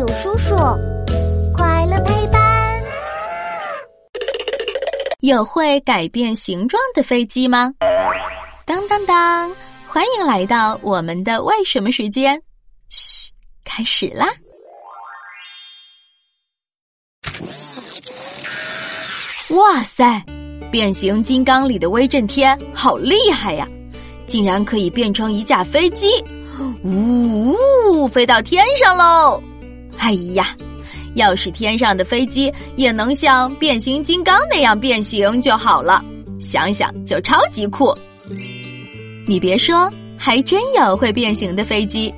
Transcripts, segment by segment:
有叔叔，快乐陪伴。有会改变形状的飞机吗？当当当！欢迎来到我们的为什么时间。嘘，开始啦！哇塞，变形金刚里的威震天好厉害呀！竟然可以变成一架飞机，呜呜，飞到天上喽！哎呀，要是天上的飞机也能像变形金刚那样变形就好了，想想就超级酷。你别说，还真有会变形的飞机，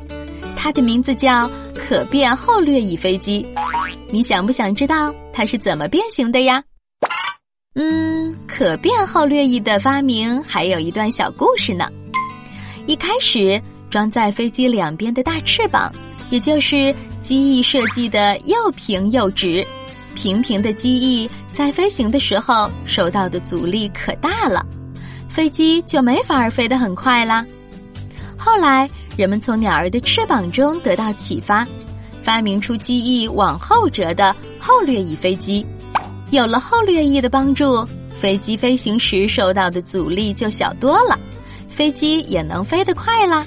它的名字叫可变后掠翼飞机。你想不想知道它是怎么变形的呀？嗯，可变后掠翼的发明还有一段小故事呢。一开始，装在飞机两边的大翅膀，也就是机翼设计的又平又直，平平的机翼在飞行的时候受到的阻力可大了，飞机就没法儿飞得很快啦。后来，人们从鸟儿的翅膀中得到启发，发明出机翼往后折的后掠翼飞机。有了后掠翼的帮助，飞机飞行时受到的阻力就小多了。飞机也能飞得快啦。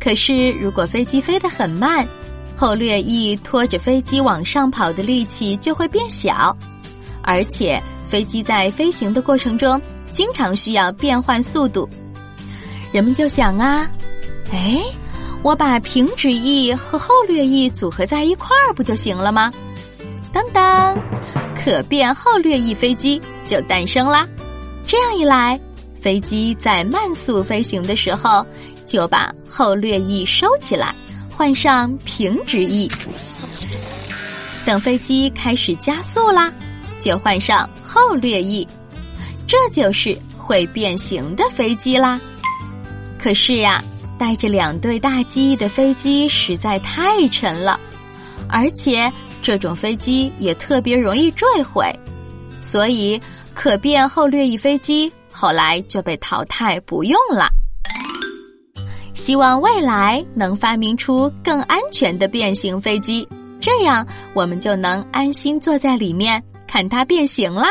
可是，如果飞机飞得很慢，后掠翼拖着飞机往上跑的力气就会变小，而且飞机在飞行的过程中经常需要变换速度。人们就想啊，哎，我把平直翼和后掠翼组合在一块儿不就行了吗？当当，可变后掠翼飞机就诞生啦。这样一来。飞机在慢速飞行的时候，就把后掠翼收起来，换上平直翼。等飞机开始加速啦，就换上后掠翼。这就是会变形的飞机啦。可是呀，带着两对大机翼的飞机实在太沉了，而且这种飞机也特别容易坠毁，所以可变后掠翼飞机。后来就被淘汰不用了。希望未来能发明出更安全的变形飞机，这样我们就能安心坐在里面看它变形啦。